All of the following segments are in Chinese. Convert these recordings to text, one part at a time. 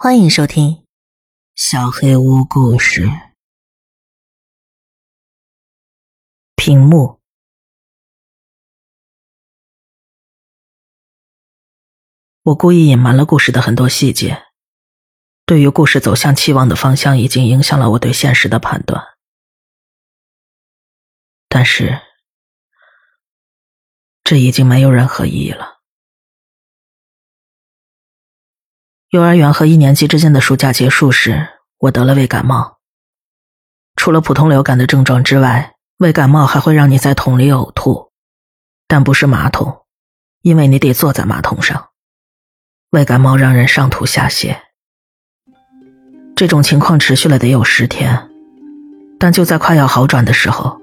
欢迎收听《小黑屋故事》。屏幕，我故意隐瞒了故事的很多细节，对于故事走向期望的方向，已经影响了我对现实的判断。但是，这已经没有任何意义了。幼儿园和一年级之间的暑假结束时，我得了胃感冒。除了普通流感的症状之外，胃感冒还会让你在桶里呕吐，但不是马桶，因为你得坐在马桶上。胃感冒让人上吐下泻，这种情况持续了得有十天，但就在快要好转的时候，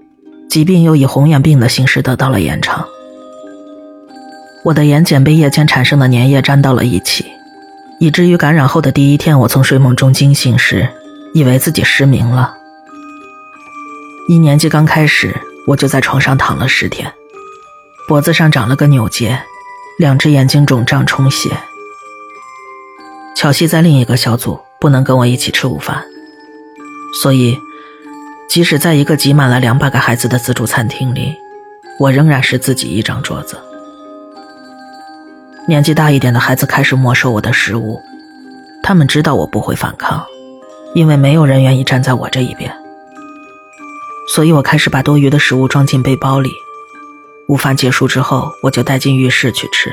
疾病又以红眼病的形式得到了延长。我的眼睑被夜间产生的粘液粘到了一起。以至于感染后的第一天，我从睡梦中惊醒时，以为自己失明了。一年级刚开始，我就在床上躺了十天，脖子上长了个扭结，两只眼睛肿胀充血。乔西在另一个小组，不能跟我一起吃午饭，所以，即使在一个挤满了两百个孩子的自助餐厅里，我仍然是自己一张桌子。年纪大一点的孩子开始没收我的食物，他们知道我不会反抗，因为没有人愿意站在我这一边。所以我开始把多余的食物装进背包里。午饭结束之后，我就带进浴室去吃。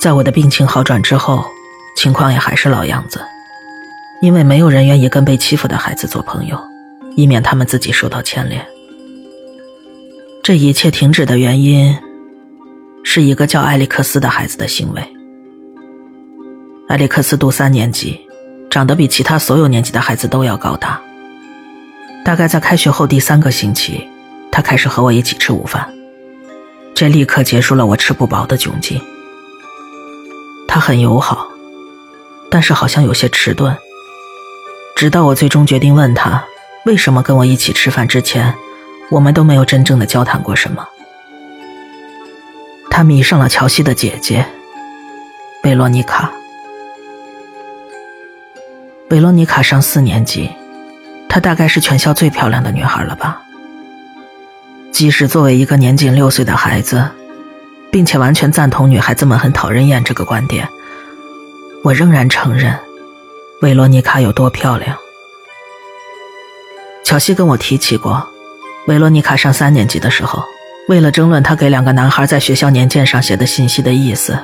在我的病情好转之后，情况也还是老样子，因为没有人愿意跟被欺负的孩子做朋友，以免他们自己受到牵连。这一切停止的原因。是一个叫埃利克斯的孩子的行为。埃利克斯读三年级，长得比其他所有年级的孩子都要高大。大概在开学后第三个星期，他开始和我一起吃午饭，这立刻结束了我吃不饱的窘境。他很友好，但是好像有些迟钝。直到我最终决定问他为什么跟我一起吃饭之前，我们都没有真正的交谈过什么。他迷上了乔西的姐姐维罗妮卡。维罗妮卡上四年级，她大概是全校最漂亮的女孩了吧？即使作为一个年仅六岁的孩子，并且完全赞同女孩子们很讨人厌这个观点，我仍然承认维罗妮卡有多漂亮。乔西跟我提起过，维罗妮卡上三年级的时候。为了争论他给两个男孩在学校年鉴上写的信息的意思，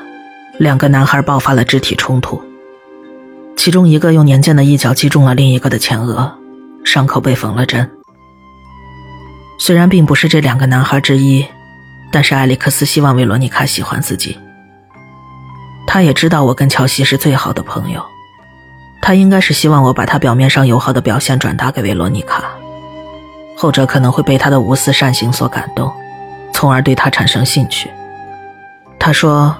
两个男孩爆发了肢体冲突。其中一个用年鉴的一角击中了另一个的前额，伤口被缝了针。虽然并不是这两个男孩之一，但是艾利克斯希望维罗妮卡喜欢自己。他也知道我跟乔西是最好的朋友，他应该是希望我把他表面上友好的表现转达给维罗妮卡，后者可能会被他的无私善行所感动。从而对他产生兴趣。他说：“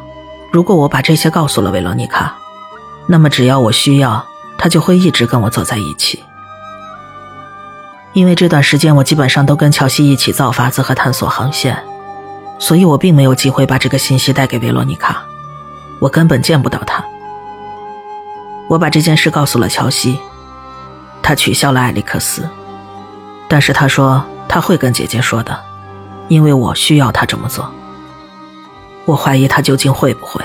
如果我把这些告诉了维罗妮卡，那么只要我需要，他就会一直跟我走在一起。因为这段时间我基本上都跟乔西一起造法子和探索航线，所以我并没有机会把这个信息带给维罗妮卡，我根本见不到他。我把这件事告诉了乔西，他取消了艾利克斯，但是他说他会跟姐姐说的。”因为我需要他这么做，我怀疑他究竟会不会。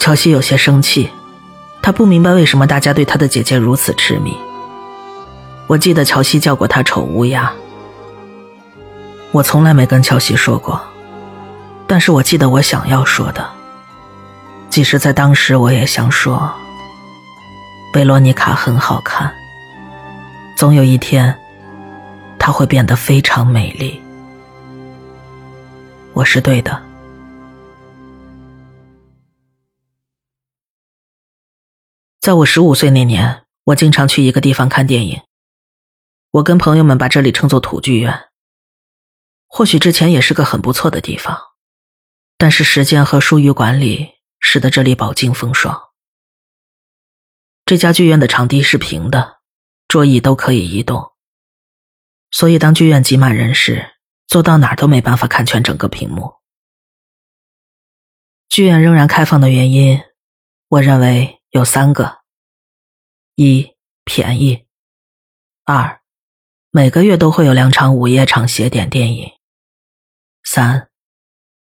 乔西有些生气，他不明白为什么大家对他的姐姐如此痴迷。我记得乔西叫过他丑乌鸦，我从来没跟乔西说过，但是我记得我想要说的，即使在当时我也想说，贝罗妮卡很好看，总有一天。她会变得非常美丽，我是对的。在我十五岁那年，我经常去一个地方看电影。我跟朋友们把这里称作土剧院。或许之前也是个很不错的地方，但是时间和疏于管理，使得这里饱经风霜。这家剧院的场地是平的，桌椅都可以移动。所以，当剧院挤满人时，坐到哪儿都没办法看全整个屏幕。剧院仍然开放的原因，我认为有三个：一、便宜；二、每个月都会有两场午夜场斜点电影；三、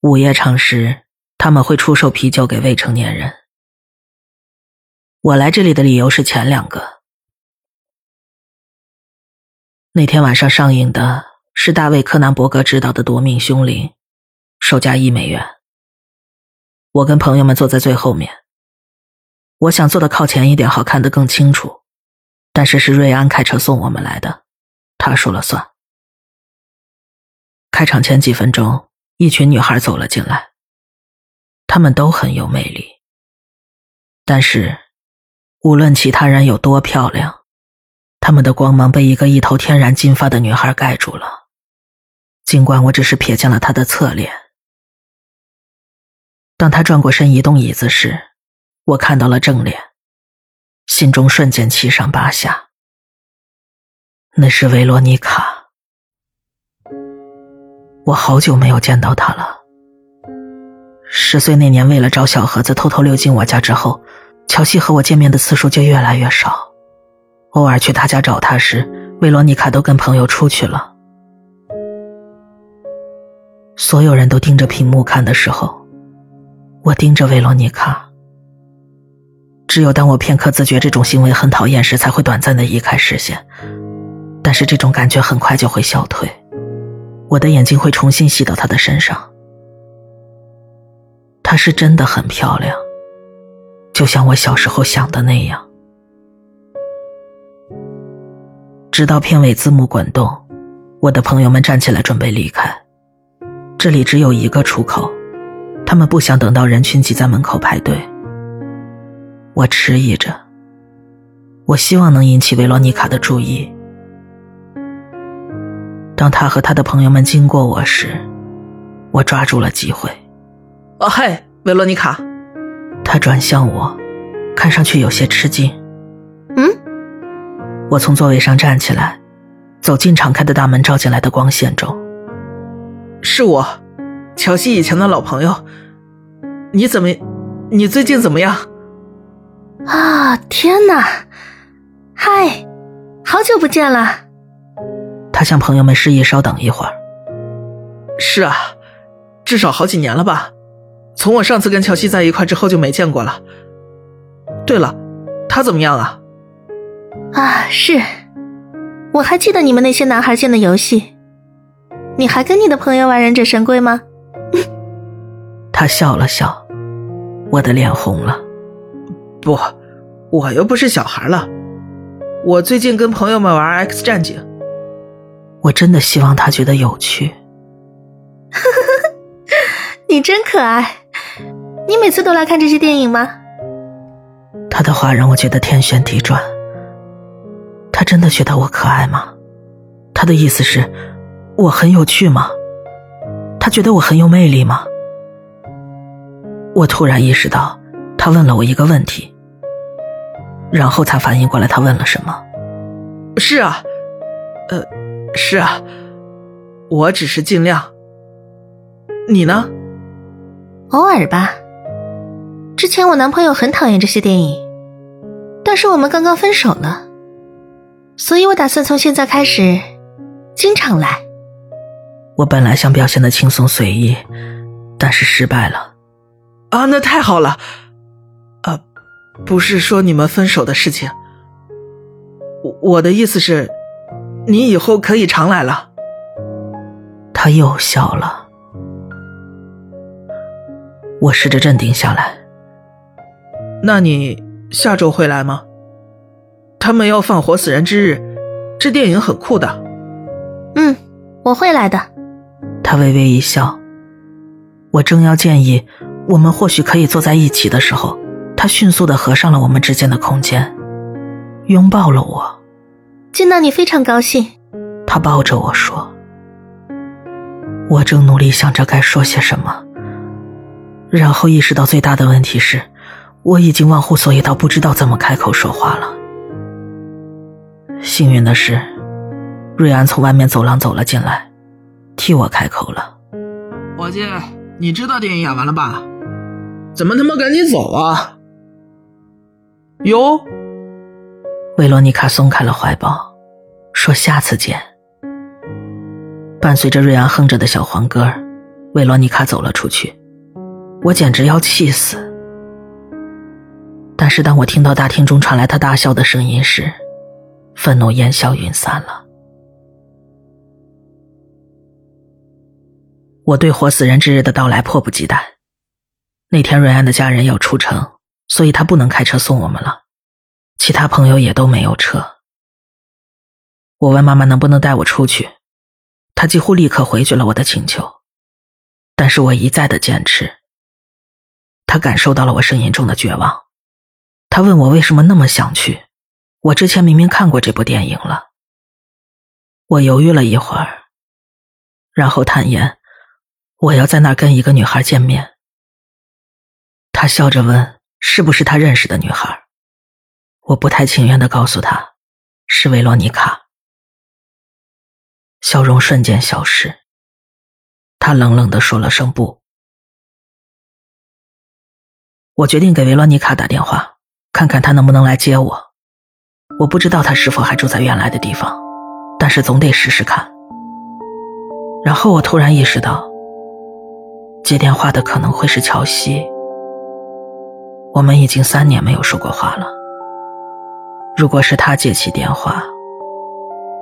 午夜场时他们会出售啤酒给未成年人。我来这里的理由是前两个。那天晚上上映的是大卫·柯南伯格执导的《夺命凶灵》，售价一美元。我跟朋友们坐在最后面。我想坐的靠前一点，好看得更清楚。但是是瑞安开车送我们来的，他说了算。开场前几分钟，一群女孩走了进来，她们都很有魅力。但是，无论其他人有多漂亮。他们的光芒被一个一头天然金发的女孩盖住了，尽管我只是瞥见了他的侧脸。当他转过身移动椅子时，我看到了正脸，心中瞬间七上八下。那是维罗妮卡，我好久没有见到她了。十岁那年，为了找小盒子偷偷溜进我家之后，乔西和我见面的次数就越来越少。偶尔去他家找他时，维罗妮卡都跟朋友出去了。所有人都盯着屏幕看的时候，我盯着维罗妮卡。只有当我片刻自觉这种行为很讨厌时，才会短暂的移开视线。但是这种感觉很快就会消退，我的眼睛会重新吸到她的身上。她是真的很漂亮，就像我小时候想的那样。直到片尾字幕滚动，我的朋友们站起来准备离开。这里只有一个出口，他们不想等到人群挤在门口排队。我迟疑着，我希望能引起维罗妮卡的注意。当他和他的朋友们经过我时，我抓住了机会。哦嘿，维罗妮卡！他转向我，看上去有些吃惊。嗯。我从座位上站起来，走进敞开的大门照进来的光线中。是我，乔西以前的老朋友。你怎么？你最近怎么样？啊！天哪！嗨，好久不见了。他向朋友们示意稍等一会儿。是啊，至少好几年了吧？从我上次跟乔西在一块之后就没见过了。对了，他怎么样啊？啊，是，我还记得你们那些男孩间的游戏。你还跟你的朋友玩忍者神龟吗？他笑了笑，我的脸红了。不，我又不是小孩了。我最近跟朋友们玩 X 战警。我真的希望他觉得有趣。你真可爱。你每次都来看这些电影吗？他的话让我觉得天旋地转。他真的觉得我可爱吗？他的意思是，我很有趣吗？他觉得我很有魅力吗？我突然意识到，他问了我一个问题，然后才反应过来他问了什么。是啊，呃，是啊，我只是尽量。你呢？偶尔吧。之前我男朋友很讨厌这些电影，但是我们刚刚分手了。所以我打算从现在开始，经常来。我本来想表现的轻松随意，但是失败了。啊，那太好了。啊，不是说你们分手的事情。我我的意思是，你以后可以常来了。他又笑了。我试着镇定下来。那你下周会来吗？他们要放《活死人之日》，这电影很酷的。嗯，我会来的。他微微一笑。我正要建议我们或许可以坐在一起的时候，他迅速的合上了我们之间的空间，拥抱了我。见到你非常高兴。他抱着我说。我正努力想着该说些什么，然后意识到最大的问题是，我已经忘乎所以到不知道怎么开口说话了。幸运的是，瑞安从外面走廊走了进来，替我开口了。伙计，你知道电影演完了吧？怎么他妈赶紧走啊？哟。维罗妮卡松开了怀抱，说：“下次见。”伴随着瑞安哼着的小黄歌，维罗妮卡走了出去。我简直要气死。但是当我听到大厅中传来他大笑的声音时，愤怒烟消云散了。我对活死人之日的到来迫不及待。那天瑞安的家人要出城，所以他不能开车送我们了，其他朋友也都没有车。我问妈妈能不能带我出去，她几乎立刻回绝了我的请求，但是我一再的坚持。她感受到了我声音中的绝望，她问我为什么那么想去，我之前明明看过这部电影了。我犹豫了一会儿，然后坦言。我要在那儿跟一个女孩见面。他笑着问：“是不是他认识的女孩？”我不太情愿的告诉他：“是维罗妮卡。”笑容瞬间消失。他冷冷的说了声“不”。我决定给维罗妮卡打电话，看看她能不能来接我。我不知道她是否还住在原来的地方，但是总得试试看。然后我突然意识到。接电话的可能会是乔西。我们已经三年没有说过话了。如果是他接起电话，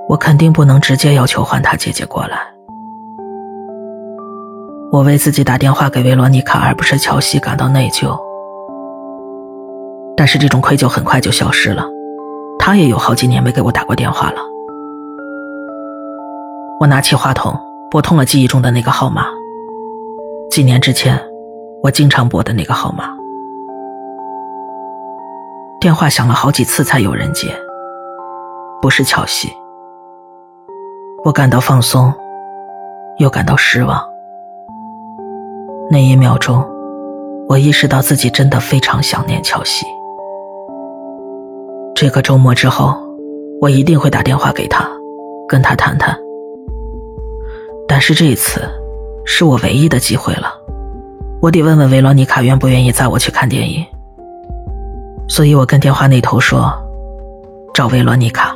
我肯定不能直接要求换他姐姐过来。我为自己打电话给维罗妮卡而不是乔西感到内疚，但是这种愧疚很快就消失了。他也有好几年没给我打过电话了。我拿起话筒，拨通了记忆中的那个号码。几年之前，我经常拨的那个号码，电话响了好几次才有人接，不是乔西。我感到放松，又感到失望。那一秒钟，我意识到自己真的非常想念乔西。这个周末之后，我一定会打电话给他，跟他谈谈。但是这一次。是我唯一的机会了，我得问问维罗妮卡愿不愿意载我去看电影。所以我跟电话那头说：“找维罗妮卡。”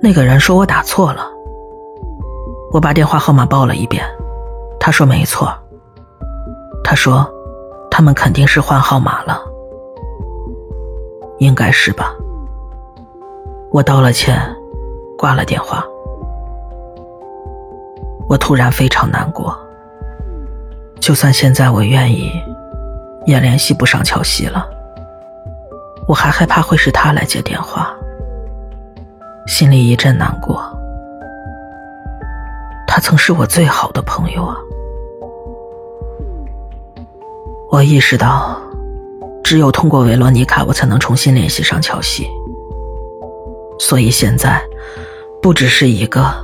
那个人说我打错了。我把电话号码报了一遍，他说没错。他说，他们肯定是换号码了，应该是吧。我道了歉，挂了电话。我突然非常难过。就算现在我愿意，也联系不上乔西了。我还害怕会是他来接电话，心里一阵难过。他曾是我最好的朋友啊。我意识到，只有通过维罗妮卡，我才能重新联系上乔西。所以现在，不只是一个。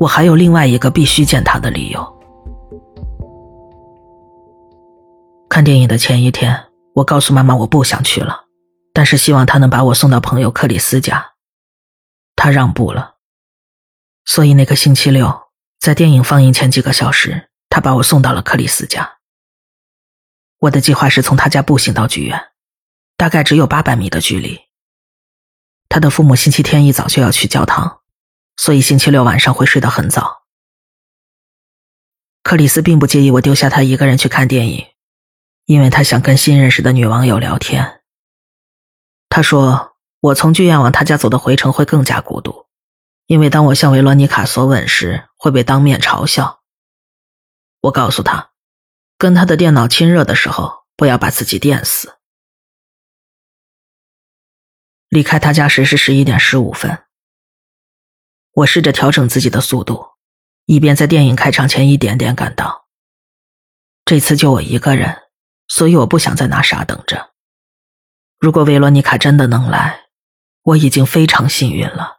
我还有另外一个必须见他的理由。看电影的前一天，我告诉妈妈我不想去了，但是希望她能把我送到朋友克里斯家。她让步了，所以那个星期六，在电影放映前几个小时，她把我送到了克里斯家。我的计划是从他家步行到剧院，大概只有八百米的距离。他的父母星期天一早就要去教堂。所以星期六晚上会睡得很早。克里斯并不介意我丢下他一个人去看电影，因为他想跟新认识的女网友聊天。他说我从剧院往他家走的回程会更加孤独，因为当我向维罗妮卡索吻时会被当面嘲笑。我告诉他，跟他的电脑亲热的时候不要把自己电死。离开他家时是十一点十五分。我试着调整自己的速度，以便在电影开场前一点点赶到。这次就我一个人，所以我不想在那傻等着。如果维罗妮卡真的能来，我已经非常幸运了，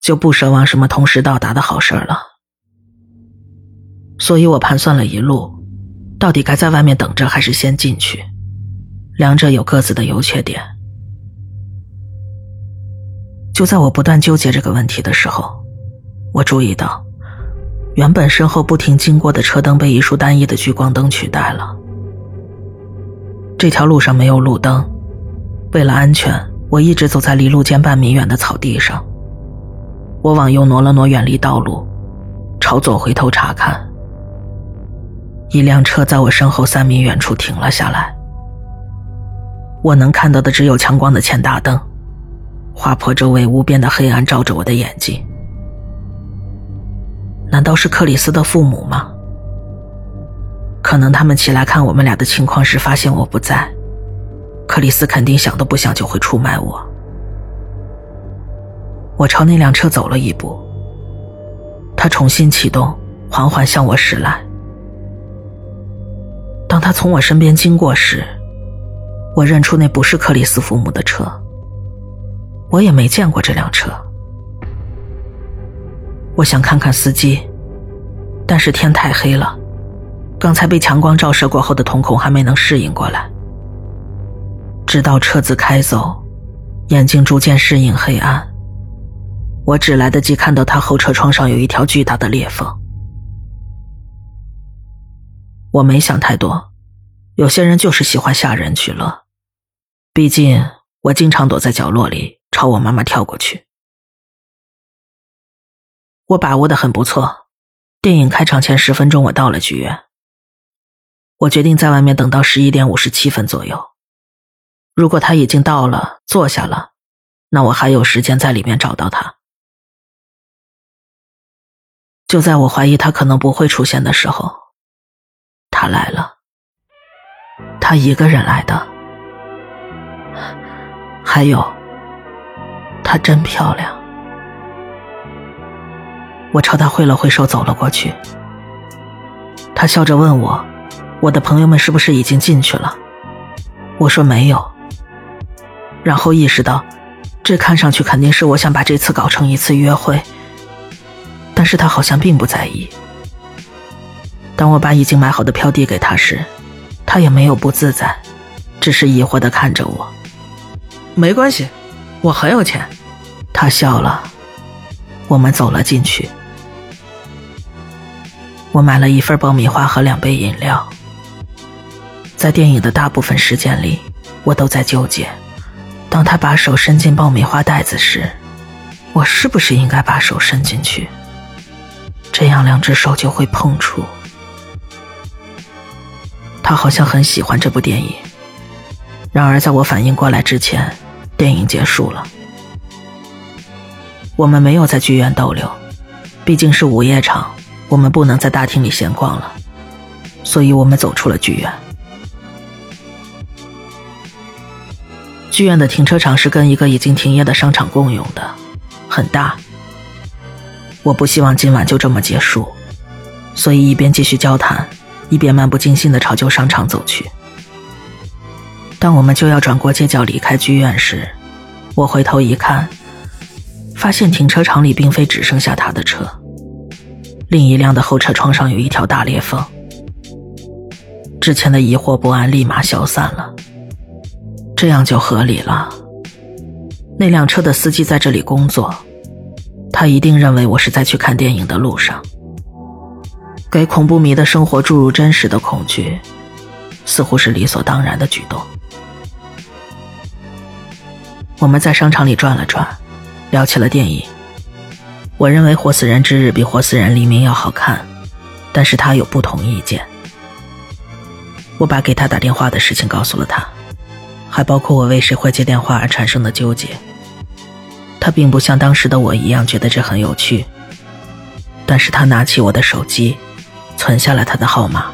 就不奢望什么同时到达的好事了。所以我盘算了一路，到底该在外面等着还是先进去，两者有各自的优缺点。就在我不断纠结这个问题的时候，我注意到，原本身后不停经过的车灯被一束单一的聚光灯取代了。这条路上没有路灯，为了安全，我一直走在离路间半米远的草地上。我往右挪了挪，远离道路，朝左回头查看。一辆车在我身后三米远处停了下来。我能看到的只有强光的前大灯，划破周围无边的黑暗照着我的眼睛。难道是克里斯的父母吗？可能他们起来看我们俩的情况时，发现我不在，克里斯肯定想都不想就会出卖我。我朝那辆车走了一步，它重新启动，缓缓向我驶来。当他从我身边经过时，我认出那不是克里斯父母的车。我也没见过这辆车。我想看看司机，但是天太黑了，刚才被强光照射过后的瞳孔还没能适应过来。直到车子开走，眼睛逐渐适应黑暗，我只来得及看到他后车窗上有一条巨大的裂缝。我没想太多，有些人就是喜欢吓人取乐。毕竟我经常躲在角落里朝我妈妈跳过去。我把握的很不错，电影开场前十分钟我到了剧院。我决定在外面等到十一点五十七分左右。如果他已经到了，坐下了，那我还有时间在里面找到他。就在我怀疑他可能不会出现的时候。他来了，他一个人来的。还有，她真漂亮。我朝她挥了挥手，走了过去。他笑着问我：“我的朋友们是不是已经进去了？”我说没有。然后意识到，这看上去肯定是我想把这次搞成一次约会。但是他好像并不在意。当我把已经买好的票递给他时，他也没有不自在，只是疑惑的看着我。没关系，我很有钱。他笑了。我们走了进去。我买了一份爆米花和两杯饮料。在电影的大部分时间里，我都在纠结：当他把手伸进爆米花袋子时，我是不是应该把手伸进去？这样两只手就会碰触。他好像很喜欢这部电影，然而在我反应过来之前，电影结束了。我们没有在剧院逗留，毕竟是午夜场，我们不能在大厅里闲逛了，所以我们走出了剧院。剧院的停车场是跟一个已经停业的商场共用的，很大。我不希望今晚就这么结束，所以一边继续交谈。一边漫不经心的朝旧商场走去。当我们就要转过街角离开剧院时，我回头一看，发现停车场里并非只剩下他的车，另一辆的后车窗上有一条大裂缝。之前的疑惑不安立马消散了，这样就合理了。那辆车的司机在这里工作，他一定认为我是在去看电影的路上。给恐怖迷的生活注入真实的恐惧，似乎是理所当然的举动。我们在商场里转了转，聊起了电影。我认为《活死人之日》比《活死人黎明》要好看，但是他有不同意见。我把给他打电话的事情告诉了他，还包括我为谁会接电话而产生的纠结。他并不像当时的我一样觉得这很有趣，但是他拿起我的手机。存下了他的号码。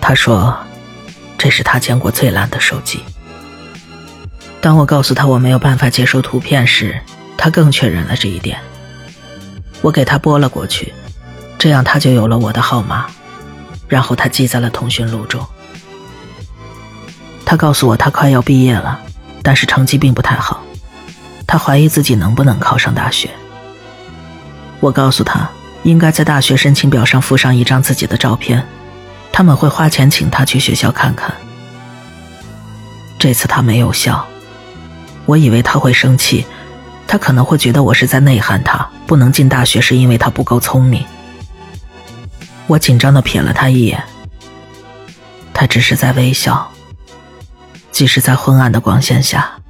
他说：“这是他见过最烂的手机。”当我告诉他我没有办法接收图片时，他更确认了这一点。我给他拨了过去，这样他就有了我的号码，然后他记在了通讯录中。他告诉我他快要毕业了，但是成绩并不太好，他怀疑自己能不能考上大学。我告诉他。应该在大学申请表上附上一张自己的照片，他们会花钱请他去学校看看。这次他没有笑，我以为他会生气，他可能会觉得我是在内涵他，不能进大学是因为他不够聪明。我紧张的瞥了他一眼，他只是在微笑。即使在昏暗的光线下，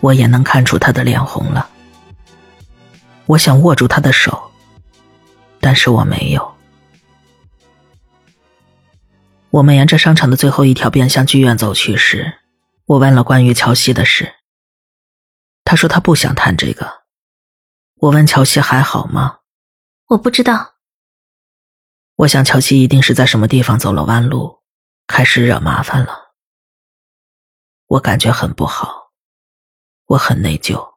我也能看出他的脸红了。我想握住他的手，但是我没有。我们沿着商场的最后一条便向剧院走去时，我问了关于乔西的事。他说他不想谈这个。我问乔西还好吗？我不知道。我想乔西一定是在什么地方走了弯路，开始惹麻烦了。我感觉很不好，我很内疚。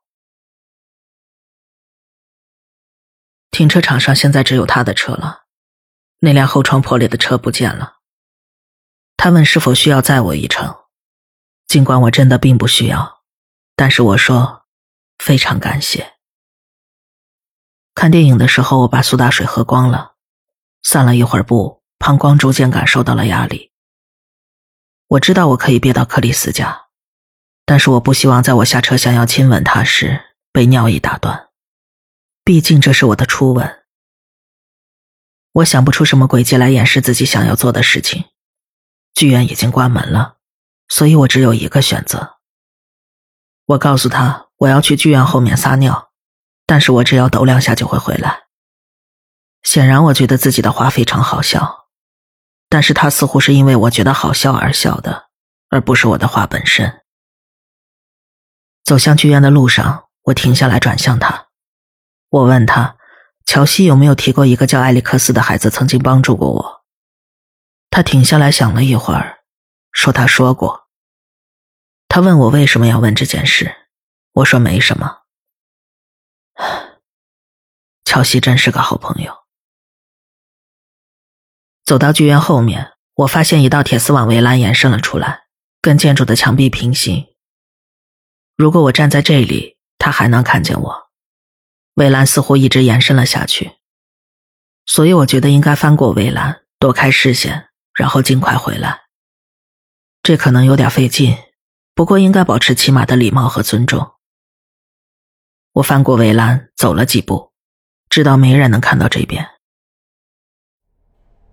停车场上现在只有他的车了，那辆后窗破裂的车不见了。他问是否需要载我一程，尽管我真的并不需要，但是我说非常感谢。看电影的时候，我把苏打水喝光了，散了一会儿步，膀胱逐渐感受到了压力。我知道我可以憋到克里斯家，但是我不希望在我下车想要亲吻他时被尿意打断。毕竟这是我的初吻，我想不出什么诡计来掩饰自己想要做的事情。剧院已经关门了，所以我只有一个选择。我告诉他我要去剧院后面撒尿，但是我只要抖两下就会回来。显然，我觉得自己的话非常好笑，但是他似乎是因为我觉得好笑而笑的，而不是我的话本身。走向剧院的路上，我停下来转向他。我问他，乔西有没有提过一个叫埃里克斯的孩子曾经帮助过我？他停下来想了一会儿，说他说过。他问我为什么要问这件事，我说没什么。乔西真是个好朋友。走到剧院后面，我发现一道铁丝网围栏延伸了出来，跟建筑的墙壁平行。如果我站在这里，他还能看见我。围栏似乎一直延伸了下去，所以我觉得应该翻过围栏，躲开视线，然后尽快回来。这可能有点费劲，不过应该保持起码的礼貌和尊重。我翻过围栏，走了几步，知道没人能看到这边。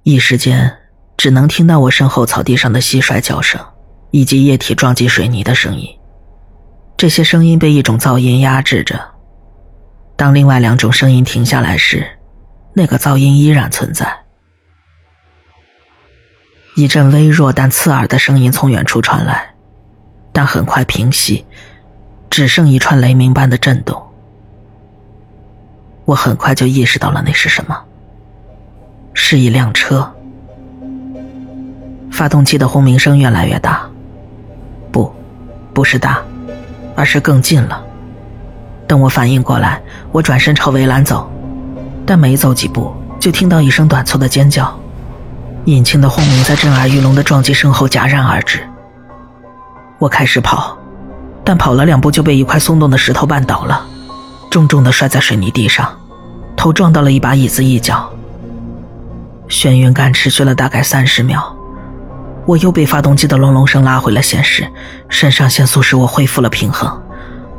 一时间，只能听到我身后草地上的蟋蟀叫声，以及液体撞击水泥的声音。这些声音被一种噪音压制着。当另外两种声音停下来时，那个噪音依然存在。一阵微弱但刺耳的声音从远处传来，但很快平息，只剩一串雷鸣般的震动。我很快就意识到了那是什么，是一辆车。发动机的轰鸣声越来越大，不，不是大，而是更近了。等我反应过来，我转身朝围栏走，但没走几步，就听到一声短促的尖叫，引擎的轰鸣在震耳欲聋的撞击声后戛然而止。我开始跑，但跑了两步就被一块松动的石头绊倒了，重重的摔在水泥地上，头撞到了一把椅子一角。眩晕感持续了大概三十秒，我又被发动机的隆隆声拉回了现实，肾上腺素使我恢复了平衡。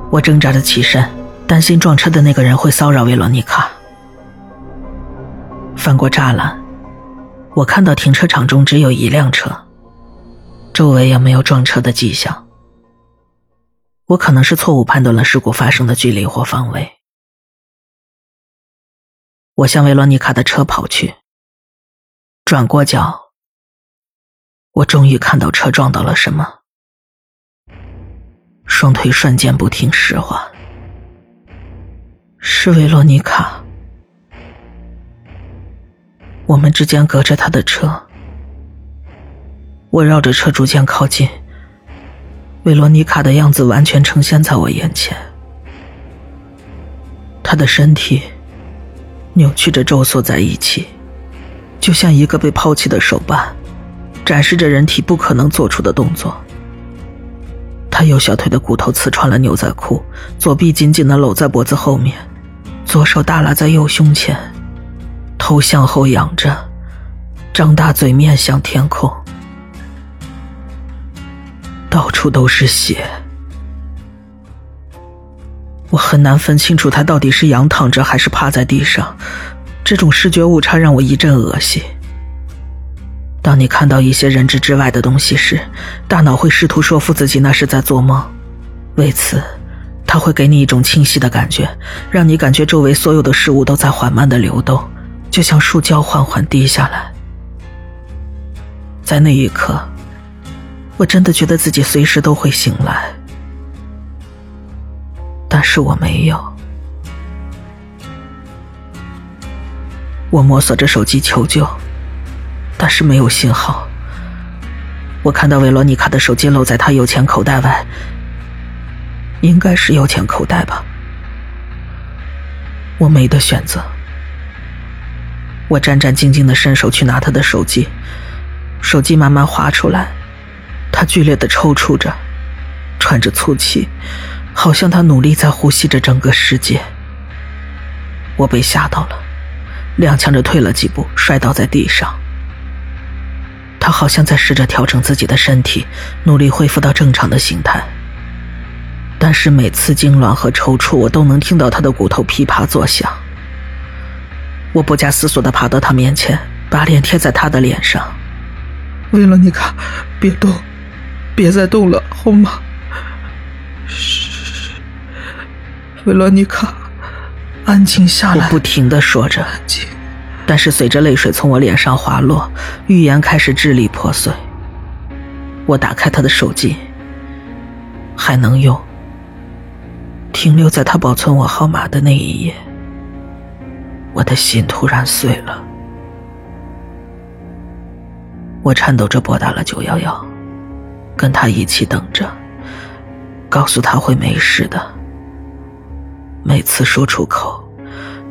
我挣扎着起身，担心撞车的那个人会骚扰维罗妮卡。翻过栅栏，我看到停车场中只有一辆车，周围也没有撞车的迹象。我可能是错误判断了事故发生的距离或方位。我向维罗妮卡的车跑去，转过角，我终于看到车撞到了什么。双腿瞬间不听使唤，是维罗妮卡。我们之间隔着他的车，我绕着车逐渐靠近，维罗妮卡的样子完全呈现在我眼前。她的身体扭曲着皱缩在一起，就像一个被抛弃的手办，展示着人体不可能做出的动作。他右小腿的骨头刺穿了牛仔裤，左臂紧紧的搂在脖子后面，左手耷拉在右胸前，头向后仰着，张大嘴面向天空，到处都是血。我很难分清楚他到底是仰躺着还是趴在地上，这种视觉误差让我一阵恶心。当你看到一些认知之外的东西时，大脑会试图说服自己那是在做梦。为此，它会给你一种清晰的感觉，让你感觉周围所有的事物都在缓慢的流动，就像树胶缓缓滴下来。在那一刻，我真的觉得自己随时都会醒来，但是我没有。我摸索着手机求救，但是没有信号。我看到维罗妮卡的手机露在她右前口袋外，应该是右前口袋吧。我没得选择，我战战兢兢的伸手去拿她的手机，手机慢慢滑出来，他剧烈的抽搐着，喘着粗气，好像他努力在呼吸着整个世界。我被吓到了。踉跄着退了几步，摔倒在地上。他好像在试着调整自己的身体，努力恢复到正常的形态。但是每次痉挛和抽搐，我都能听到他的骨头噼啪作响。我不加思索地爬到他面前，把脸贴在他的脸上。维罗妮卡，别动，别再动了，好吗？嘘，维罗妮卡。安静下来，我不停的说着，安静。但是随着泪水从我脸上滑落，预言开始支离破碎。我打开他的手机，还能用。停留在他保存我号码的那一页，我的心突然碎了。我颤抖着拨打了九幺幺，跟他一起等着，告诉他会没事的。每次说出口，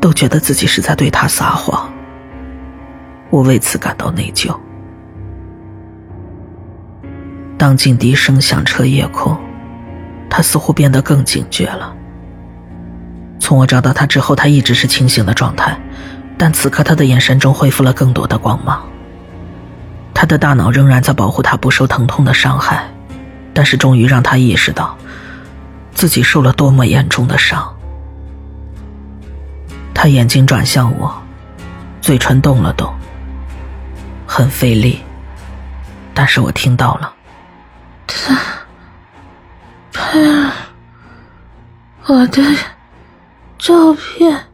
都觉得自己是在对他撒谎。我为此感到内疚。当警笛声响彻夜空，他似乎变得更警觉了。从我找到他之后，他一直是清醒的状态，但此刻他的眼神中恢复了更多的光芒。他的大脑仍然在保护他不受疼痛的伤害，但是终于让他意识到，自己受了多么严重的伤。他眼睛转向我，嘴唇动了动，很费力，但是我听到了。他拍了我的照片，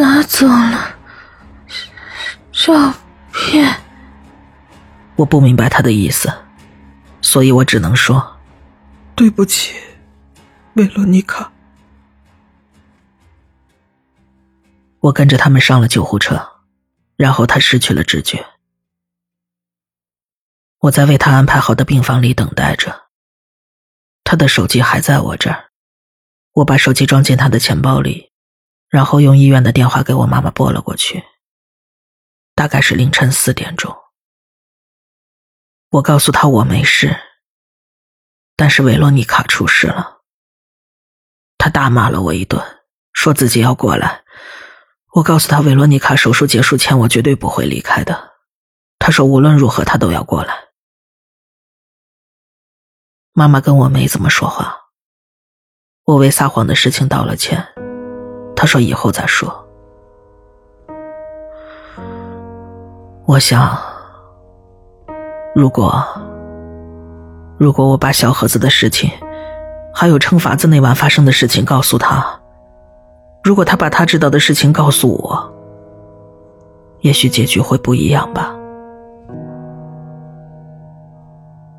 拿走了照片。我不明白他的意思，所以我只能说对不起。维罗妮卡，我跟着他们上了救护车，然后他失去了知觉。我在为他安排好的病房里等待着，他的手机还在我这儿。我把手机装进他的钱包里，然后用医院的电话给我妈妈拨了过去。大概是凌晨四点钟，我告诉他我没事，但是维罗妮卡出事了。他大骂了我一顿，说自己要过来。我告诉他，维罗妮卡手术结束前，我绝对不会离开的。他说无论如何，他都要过来。妈妈跟我没怎么说话。我为撒谎的事情道了歉，他说以后再说。我想，如果如果我把小盒子的事情。还有惩罚子那晚发生的事情，告诉他。如果他把他知道的事情告诉我，也许结局会不一样吧。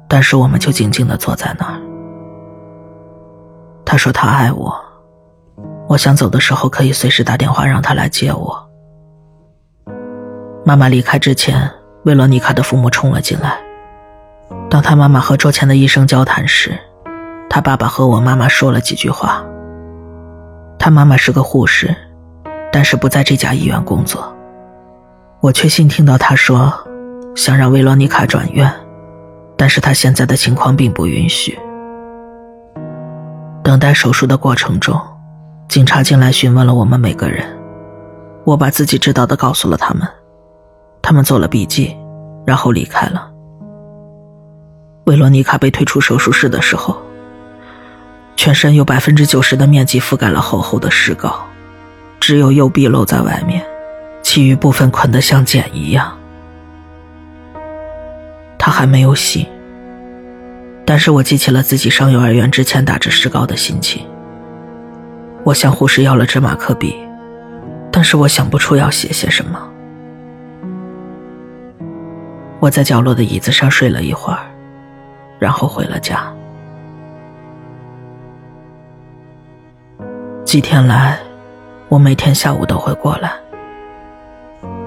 但是我们就静静的坐在那儿。他说他爱我，我想走的时候可以随时打电话让他来接我。妈妈离开之前，维罗妮卡的父母冲了进来。当他妈妈和桌前的医生交谈时。他爸爸和我妈妈说了几句话。他妈妈是个护士，但是不在这家医院工作。我确信听到他说想让维罗妮卡转院，但是他现在的情况并不允许。等待手术的过程中，警察进来询问了我们每个人，我把自己知道的告诉了他们，他们做了笔记，然后离开了。维罗妮卡被推出手术室的时候。全身有百分之九十的面积覆盖了厚厚的石膏，只有右臂露在外面。其余部分捆得像茧一样。他还没有醒，但是我记起了自己上幼儿园之前打着石膏的心情。我向护士要了支马克笔，但是我想不出要写些什么。我在角落的椅子上睡了一会儿，然后回了家。几天来，我每天下午都会过来。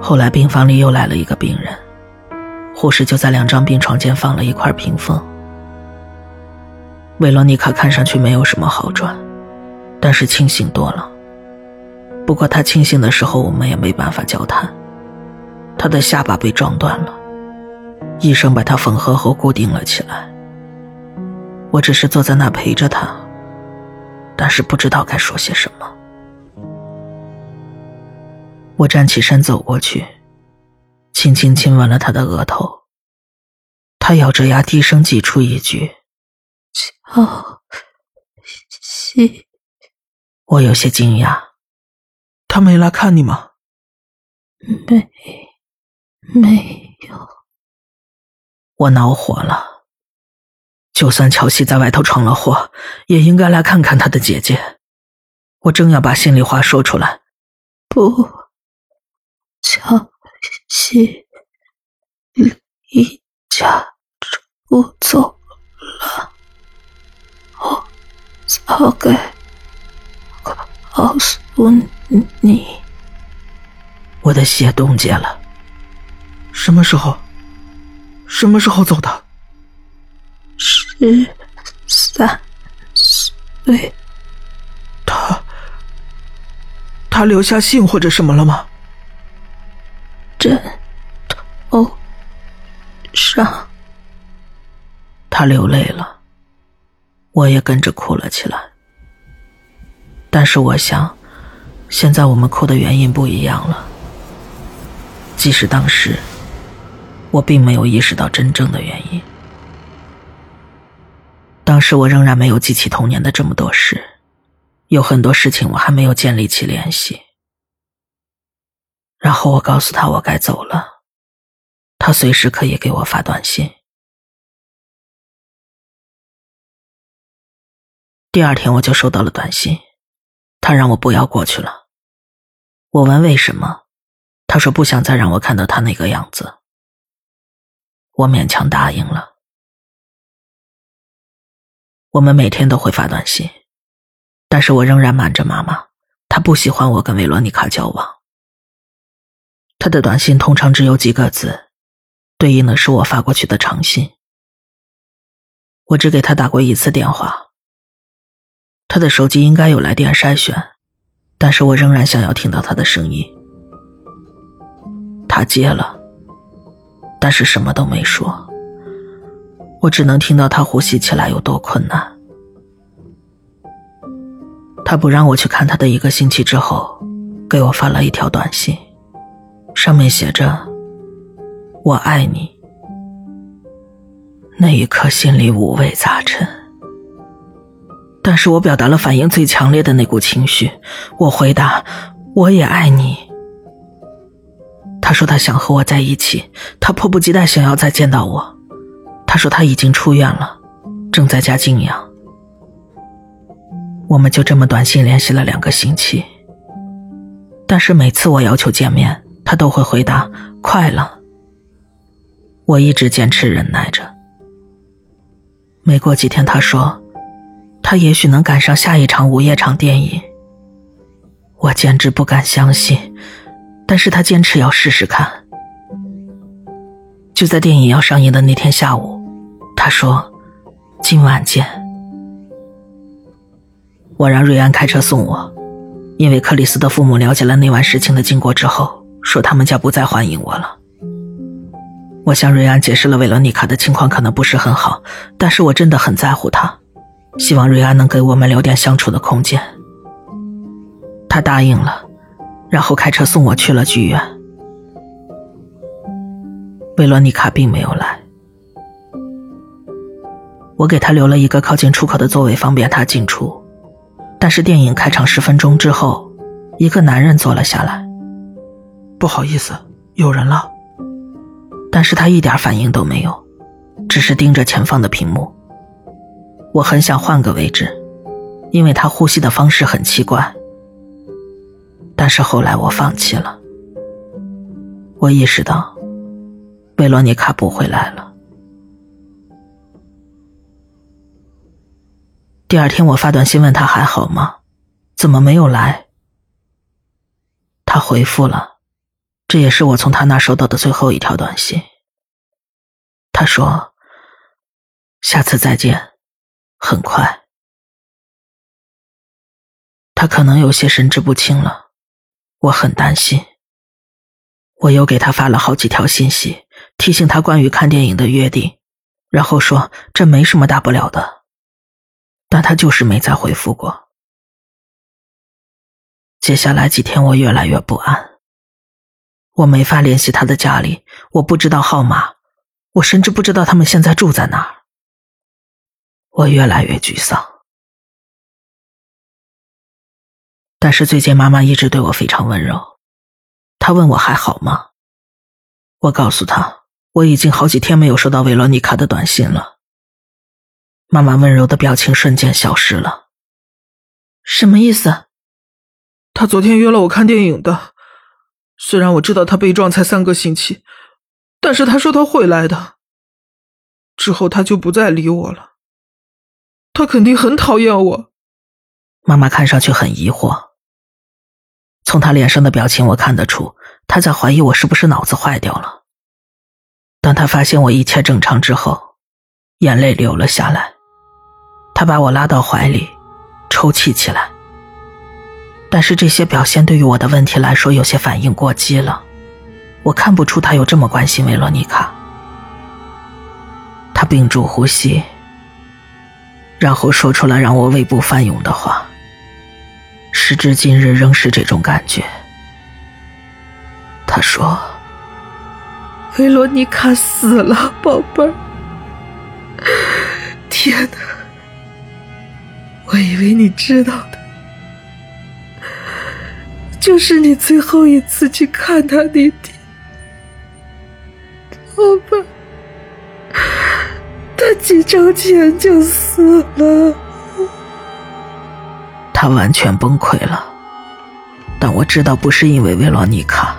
后来病房里又来了一个病人，护士就在两张病床间放了一块屏风。维罗妮卡看上去没有什么好转，但是清醒多了。不过他清醒的时候，我们也没办法交谈。他的下巴被撞断了，医生把他缝合后固定了起来。我只是坐在那陪着他，但是不知道该说些什么。我站起身走过去，轻轻亲吻了他的额头。他咬着牙低声挤出一句：“乔西。”我有些惊讶，他没来看你吗？没，没有。我恼火了。就算乔西在外头闯了祸，也应该来看看他的姐姐。我正要把心里话说出来，不。乔西离家出走了，我早该告诉你。我的血冻结了。什么时候？什么时候走的？十三岁。他他留下信或者什么了吗？枕头上，他流泪了，我也跟着哭了起来。但是我想，现在我们哭的原因不一样了。即使当时，我并没有意识到真正的原因。当时我仍然没有记起童年的这么多事，有很多事情我还没有建立起联系。然后我告诉他我该走了，他随时可以给我发短信。第二天我就收到了短信，他让我不要过去了。我问为什么，他说不想再让我看到他那个样子。我勉强答应了。我们每天都会发短信，但是我仍然瞒着妈妈，她不喜欢我跟维罗妮卡交往。他的短信通常只有几个字，对应的是我发过去的长信。我只给他打过一次电话。他的手机应该有来电筛选，但是我仍然想要听到他的声音。他接了，但是什么都没说。我只能听到他呼吸起来有多困难。他不让我去看他的一个星期之后，给我发了一条短信。上面写着“我爱你”，那一刻心里五味杂陈。但是我表达了反应最强烈的那股情绪，我回答：“我也爱你。”他说他想和我在一起，他迫不及待想要再见到我。他说他已经出院了，正在家静养。我们就这么短信联系了两个星期，但是每次我要求见面。他都会回答快了。我一直坚持忍耐着。没过几天，他说，他也许能赶上下一场午夜场电影。我简直不敢相信，但是他坚持要试试看。就在电影要上映的那天下午，他说，今晚见。我让瑞安开车送我，因为克里斯的父母了解了那晚事情的经过之后。说他们家不再欢迎我了。我向瑞安解释了维罗妮卡的情况可能不是很好，但是我真的很在乎她，希望瑞安能给我们留点相处的空间。他答应了，然后开车送我去了剧院。维罗妮卡并没有来，我给他留了一个靠近出口的座位，方便他进出。但是电影开场十分钟之后，一个男人坐了下来。不好意思，有人了。但是他一点反应都没有，只是盯着前方的屏幕。我很想换个位置，因为他呼吸的方式很奇怪。但是后来我放弃了。我意识到，贝罗尼卡不会来了。第二天，我发短信问他还好吗？怎么没有来？他回复了，这也是我从他那收到的最后一条短信。他说：“下次再见，很快。”他可能有些神志不清了，我很担心。我又给他发了好几条信息，提醒他关于看电影的约定，然后说这没什么大不了的，但他就是没再回复过。接下来几天，我越来越不安。我没法联系他的家里，我不知道号码，我甚至不知道他们现在住在哪儿。我越来越沮丧。但是最近，妈妈一直对我非常温柔。她问我还好吗？我告诉她，我已经好几天没有收到维罗妮卡的短信了。妈妈温柔的表情瞬间消失了。什么意思？他昨天约了我看电影的，虽然我知道他被撞才三个星期，但是他说他会来的。之后他就不再理我了，他肯定很讨厌我。妈妈看上去很疑惑，从他脸上的表情我看得出他在怀疑我是不是脑子坏掉了。当他发现我一切正常之后，眼泪流了下来，他把我拉到怀里，抽泣起来。但是这些表现对于我的问题来说有些反应过激了，我看不出他有这么关心维罗妮卡。他屏住呼吸，然后说出了让我胃部翻涌的话。时至今日仍是这种感觉。他说：“维罗妮卡死了，宝贝儿。”天哪！我以为你知道的。就是你最后一次去看他那天，宝贝，几周前就死了。他完全崩溃了，但我知道不是因为维罗妮卡。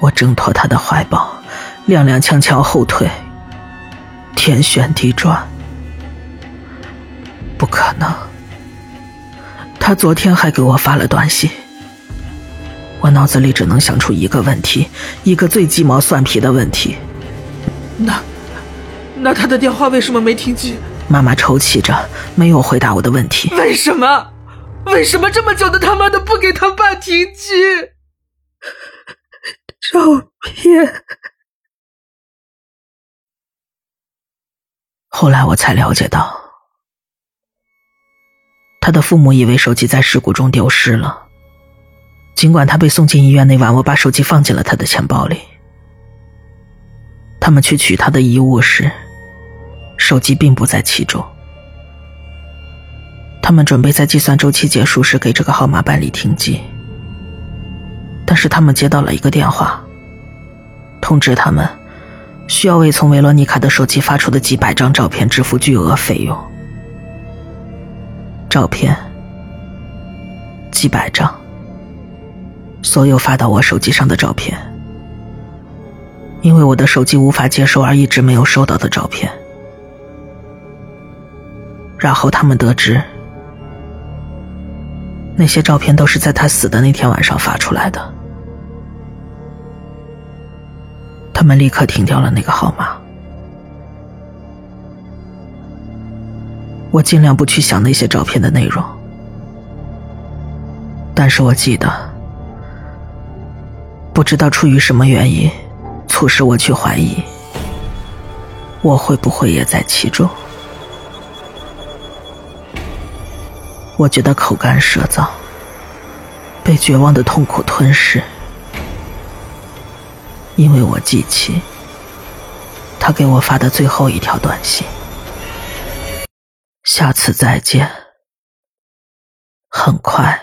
我挣脱他的怀抱，踉踉跄跄后退，天旋地转。不可能！他昨天还给我发了短信。我脑子里只能想出一个问题，一个最鸡毛蒜皮的问题。那，那他的电话为什么没停机？妈妈抽泣着，没有回答我的问题。为什么？为什么这么久的他妈的不给他爸停机？照片。后来我才了解到，他的父母以为手机在事故中丢失了。尽管他被送进医院那晚，我把手机放进了他的钱包里。他们去取他的遗物时，手机并不在其中。他们准备在计算周期结束时给这个号码办理停机，但是他们接到了一个电话，通知他们需要为从维罗妮卡的手机发出的几百张照片支付巨额费用。照片，几百张。所有发到我手机上的照片，因为我的手机无法接收而一直没有收到的照片。然后他们得知，那些照片都是在他死的那天晚上发出来的。他们立刻停掉了那个号码。我尽量不去想那些照片的内容，但是我记得。不知道出于什么原因，促使我去怀疑，我会不会也在其中？我觉得口干舌燥，被绝望的痛苦吞噬，因为我记起他给我发的最后一条短信：“下次再见，很快。”